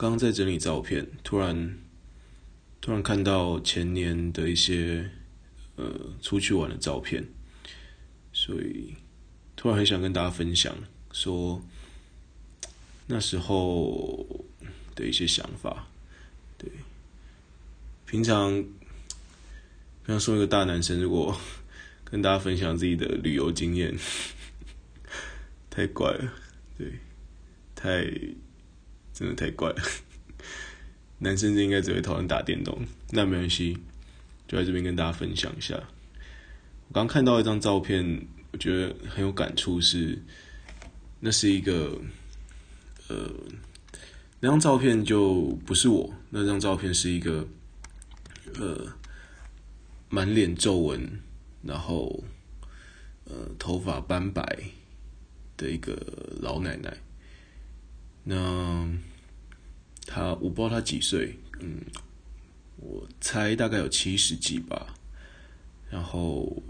刚刚在整理照片，突然突然看到前年的一些呃出去玩的照片，所以突然很想跟大家分享，说那时候的一些想法。对，平常平常说一个大男生，如果 跟大家分享自己的旅游经验，太怪了，对，太真的太怪了。男生就应该只会讨厌打电动，那没关系，就在这边跟大家分享一下。我刚看到一张照片，我觉得很有感触，是那是一个呃，那张照片就不是我，那张照片是一个呃，满脸皱纹。然后，呃，头发斑白的一个老奶奶。那她，我不知道她几岁，嗯，我猜大概有七十几吧。然后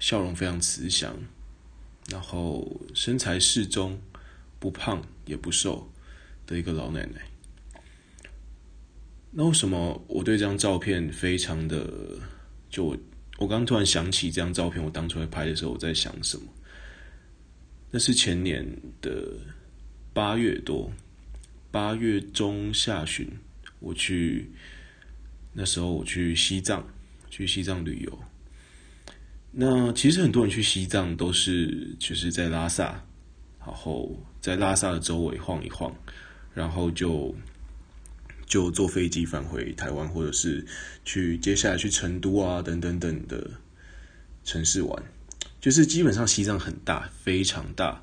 笑容非常慈祥，然后身材适中，不胖也不瘦的一个老奶奶。那为什么我对这张照片非常的就？我刚突然想起这张照片，我当初在拍的时候，我在想什么？那是前年的八月多，八月中下旬，我去那时候我去西藏，去西藏旅游。那其实很多人去西藏都是就是在拉萨，然后在拉萨的周围晃一晃，然后就。就坐飞机返回台湾，或者是去接下来去成都啊等等等的城市玩，就是基本上西藏很大，非常大。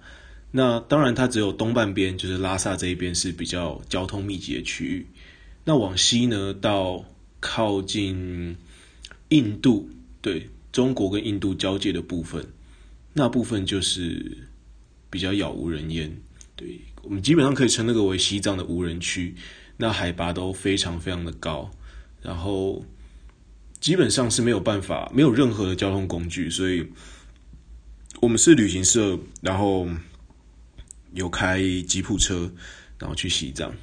那当然，它只有东半边，就是拉萨这一边是比较交通密集的区域。那往西呢，到靠近印度，对，中国跟印度交界的部分，那部分就是比较杳无人烟。对，我们基本上可以称那个为西藏的无人区。那海拔都非常非常的高，然后基本上是没有办法，没有任何的交通工具，所以我们是旅行社，然后有开吉普车，然后去西藏，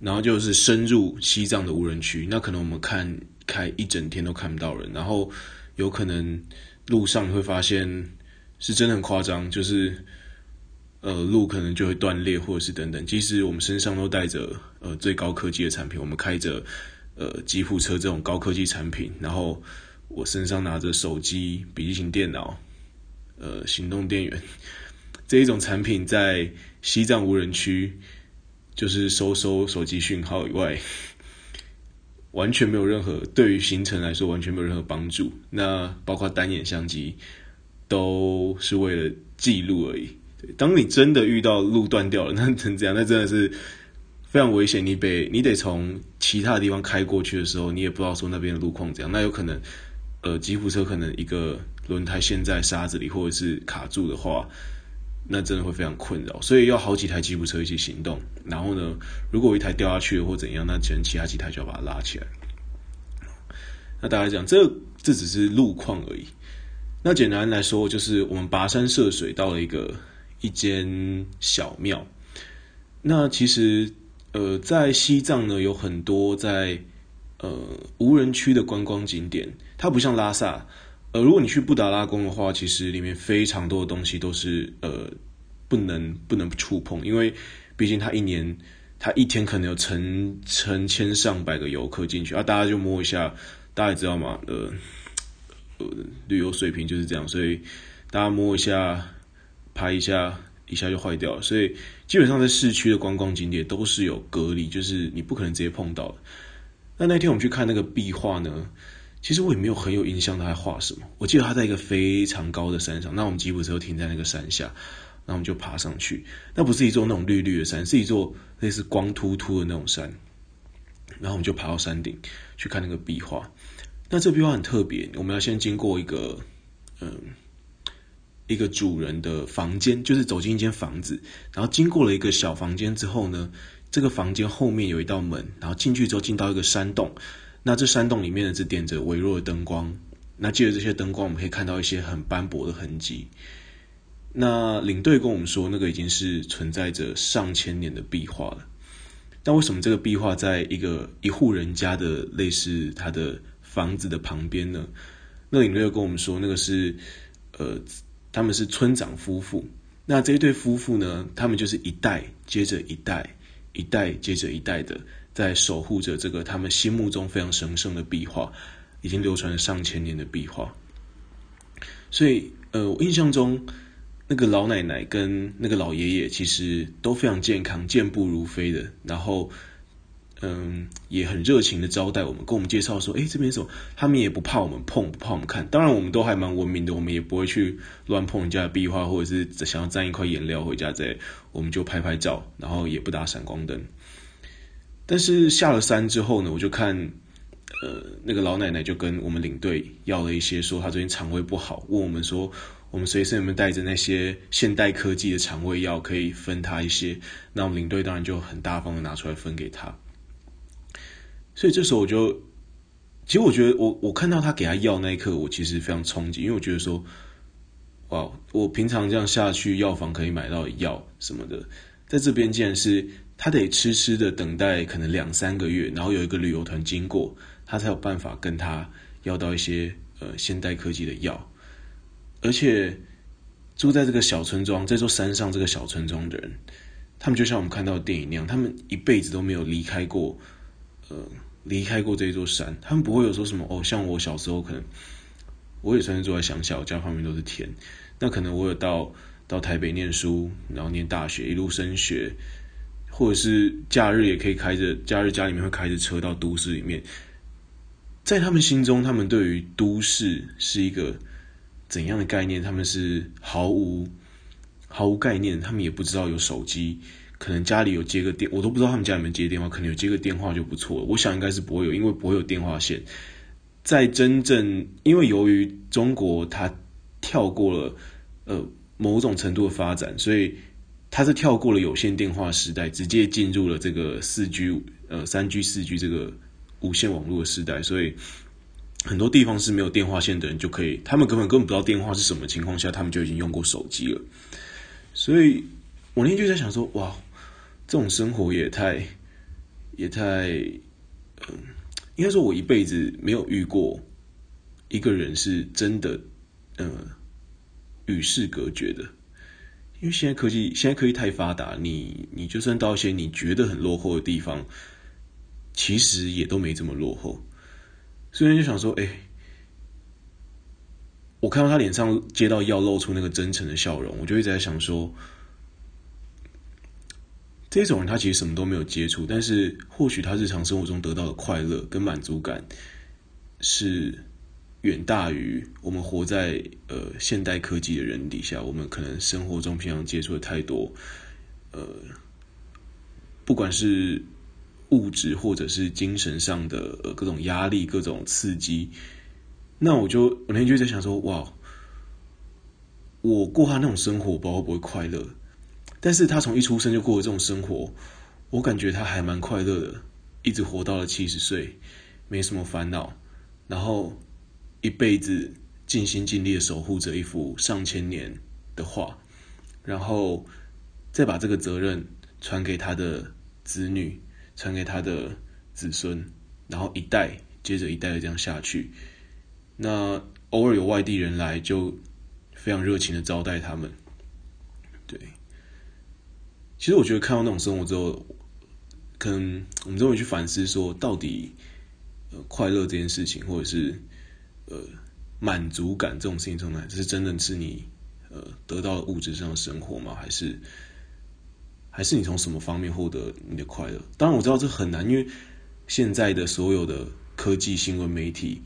然后就是深入西藏的无人区，那可能我们看开一整天都看不到人，然后有可能路上会发现是真的很夸张，就是。呃，路可能就会断裂，或者是等等。即使我们身上都带着呃最高科技的产品，我们开着呃吉普车这种高科技产品，然后我身上拿着手机、笔记型电脑、呃行动电源这一种产品，在西藏无人区就是收收手机讯号以外，完全没有任何对于行程来说完全没有任何帮助。那包括单眼相机都是为了记录而已。当你真的遇到路断掉了，那怎样？那真的是非常危险。你得你得从其他地方开过去的时候，你也不知道说那边的路况怎样。那有可能，呃，吉普车可能一个轮胎陷在沙子里，或者是卡住的话，那真的会非常困扰。所以要好几台吉普车一起行动。然后呢，如果一台掉下去或怎样，那可能其他几台就要把它拉起来。那大家讲，这这只是路况而已。那简单来说，就是我们跋山涉水到了一个。一间小庙，那其实呃，在西藏呢，有很多在呃无人区的观光景点，它不像拉萨，呃，如果你去布达拉宫的话，其实里面非常多的东西都是呃不能不能触碰，因为毕竟它一年它一天可能有成成千上百个游客进去啊，大家就摸一下，大家也知道嘛，呃呃，旅游水平就是这样，所以大家摸一下。拍一下，一下就坏掉了。所以基本上在市区的观光景点都是有隔离，就是你不可能直接碰到的。那那天我们去看那个壁画呢，其实我也没有很有印象他在画什么。我记得他在一个非常高的山上，那我们吉普车停在那个山下，那我们就爬上去。那不是一座那种绿绿的山，是一座类似光秃秃的那种山。然后我们就爬到山顶去看那个壁画。那这壁画很特别，我们要先经过一个嗯。一个主人的房间，就是走进一间房子，然后经过了一个小房间之后呢，这个房间后面有一道门，然后进去之后进到一个山洞，那这山洞里面呢只点着微弱的灯光，那借着这些灯光，我们可以看到一些很斑驳的痕迹。那领队跟我们说，那个已经是存在着上千年的壁画了。但为什么这个壁画在一个一户人家的类似他的房子的旁边呢？那领队又跟我们说，那个是呃，他们是村长夫妇。那这一对夫妇呢，他们就是一代接着一代，一代接着一代的在守护着这个他们心目中非常神圣的壁画，已经流传了上千年的壁画。所以，呃，我印象中。那个老奶奶跟那个老爷爷其实都非常健康，健步如飞的。然后，嗯，也很热情的招待我们，跟我们介绍说：“哎，这边什么？他们也不怕我们碰，不怕我们看。当然，我们都还蛮文明的，我们也不会去乱碰人家的壁画，或者是想要沾一块颜料回家在，我们就拍拍照，然后也不打闪光灯。但是下了山之后呢，我就看，呃，那个老奶奶就跟我们领队要了一些，说她最近肠胃不好，问我们说。我们随身有没有带着那些现代科技的肠胃药，可以分她一些？那我们领队当然就很大方的拿出来分给她。所以这时候我就，其实我觉得我我看到他给他药那一刻，我其实非常冲击，因为我觉得说，哇，我平常这样下去药房可以买到药什么的，在这边竟然是他得痴痴的等待，可能两三个月，然后有一个旅游团经过，他才有办法跟他要到一些呃现代科技的药。而且住在这个小村庄，这座山上这个小村庄的人，他们就像我们看到的电影那样，他们一辈子都没有离开过，呃，离开过这座山。他们不会有说什么哦，像我小时候可能，我也算是住在乡下，我家旁边都是田。那可能我有到到台北念书，然后念大学，一路升学，或者是假日也可以开着，假日家里面会开着车到都市里面。在他们心中，他们对于都市是一个。怎样的概念？他们是毫无毫无概念，他们也不知道有手机，可能家里有接个电，我都不知道他们家里面接电话，可能有接个电话就不错了。我想应该是不会有，因为不会有电话线。在真正，因为由于中国它跳过了呃某种程度的发展，所以它是跳过了有线电话时代，直接进入了这个四 G 呃三 G 四 G 这个无线网络的时代，所以。很多地方是没有电话线的人就可以，他们根本根本不知道电话是什么情况下，他们就已经用过手机了。所以我那天就在想说，哇，这种生活也太，也太，嗯，应该说我一辈子没有遇过一个人是真的，呃，与世隔绝的。因为现在科技，现在科技太发达，你你就算到一些你觉得很落后的地方，其实也都没这么落后。所以就想说，哎、我看到他脸上接到药，露出那个真诚的笑容，我就一直在想说，这种人他其实什么都没有接触，但是或许他日常生活中得到的快乐跟满足感，是远大于我们活在呃现代科技的人底下，我们可能生活中平常接触的太多，呃，不管是。物质或者是精神上的各种压力、各种刺激，那我就我那天就在想说，哇，我过他那种生活，我会不会快乐？但是他从一出生就过了这种生活，我感觉他还蛮快乐的，一直活到了七十岁，没什么烦恼，然后一辈子尽心尽力的守护着一幅上千年的画，然后再把这个责任传给他的子女。传给他的子孙，然后一代接着一代的这样下去。那偶尔有外地人来，就非常热情的招待他们。对，其实我觉得看到那种生活之后，可能我们都会去反思说，到底快乐这件事情，或者是呃满足感这种事情，从哪？这是真的是你呃得到物质上的生活吗？还是？还是你从什么方面获得你的快乐？当然我知道这很难，因为现在的所有的科技新闻媒体、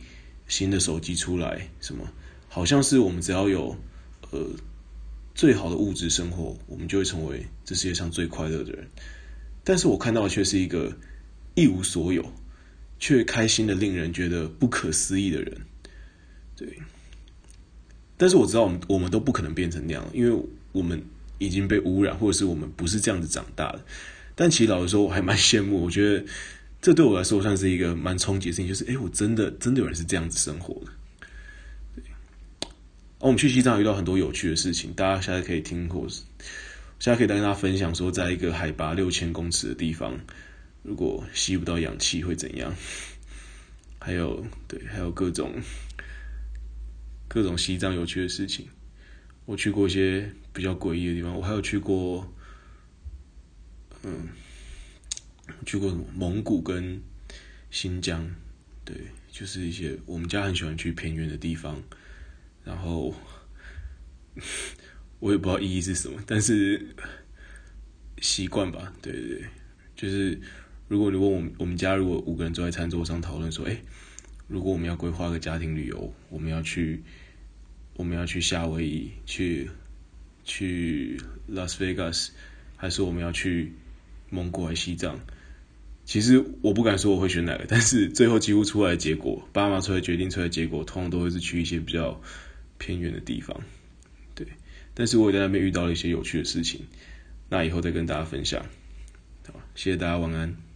新的手机出来，什么好像是我们只要有呃最好的物质生活，我们就会成为这世界上最快乐的人。但是我看到的却是一个一无所有却开心的令人觉得不可思议的人。对，但是我知道我们我们都不可能变成那样，因为我们。已经被污染，或者是我们不是这样子长大的。但其实老实说，我还蛮羡慕。我觉得这对我来说算是一个蛮冲击的事情，就是哎，我真的真的有人是这样子生活的。对，我们去西藏遇到很多有趣的事情，大家现在可以听，或是现在可以跟大家分享说，在一个海拔六千公尺的地方，如果吸不到氧气会怎样？还有对，还有各种各种西藏有趣的事情。我去过一些比较诡异的地方，我还有去过，嗯，去过蒙古跟新疆，对，就是一些我们家很喜欢去偏远的地方，然后我也不知道意义是什么，但是习惯吧，对对对，就是如果你问我们我们家如果五个人坐在餐桌上讨论说，哎，如果我们要规划个家庭旅游，我们要去。我们要去夏威夷，去去拉斯维加斯，还是我们要去蒙古还是西藏？其实我不敢说我会选哪个，但是最后几乎出来的结果，爸妈出来决定出来的结果，通常都会是去一些比较偏远的地方。对，但是我也在那边遇到了一些有趣的事情，那以后再跟大家分享。好，谢谢大家，晚安。